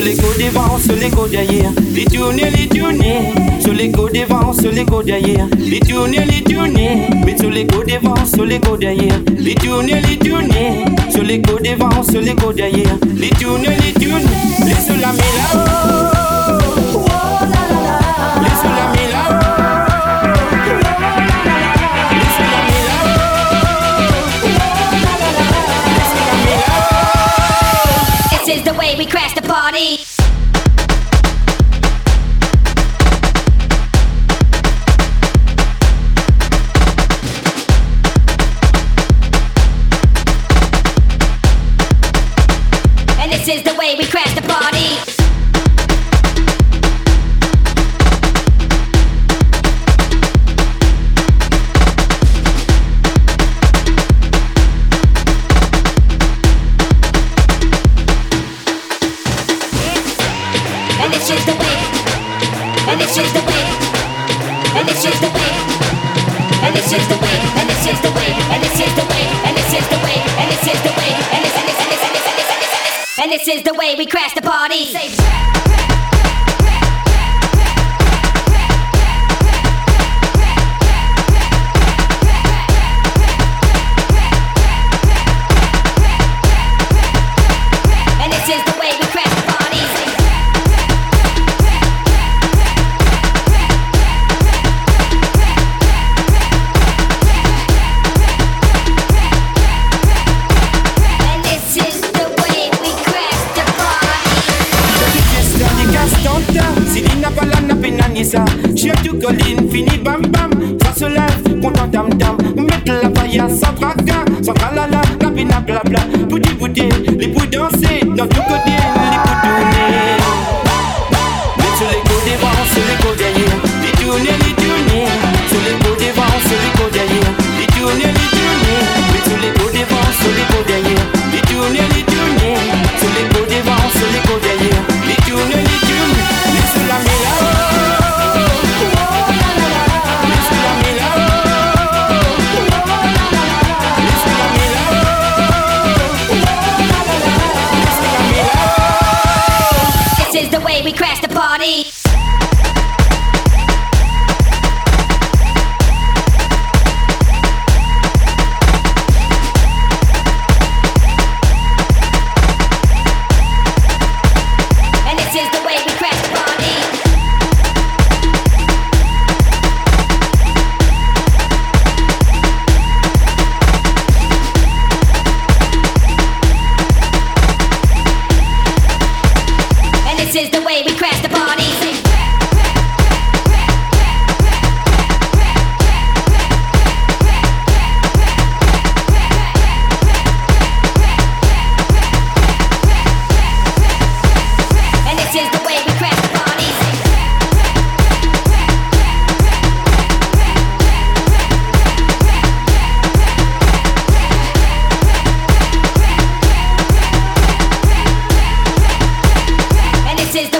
Sur les go devant, sur les go derrière. Les tourner, les tourner. Sur les go devant, sur les go derrière. Les tourner, les tourner. Mais sur les go devant, sur les go derrière. Les tourner, les tourner. Sur les go devant, sur les go derrière. Les tourner, les tourner. Sur la là. This is the way we crash And this is the way. And this is the way. And this is the way. And this is the way. And this is the way. And this is the way. And this this and this and this is the way we crash the party. And Dieu tu collines, fini bam. Bam, ça se lève, content dam dam, mettre la paille, ça traque, ça tralala, la bina blabla, bouti bouti. body. This is the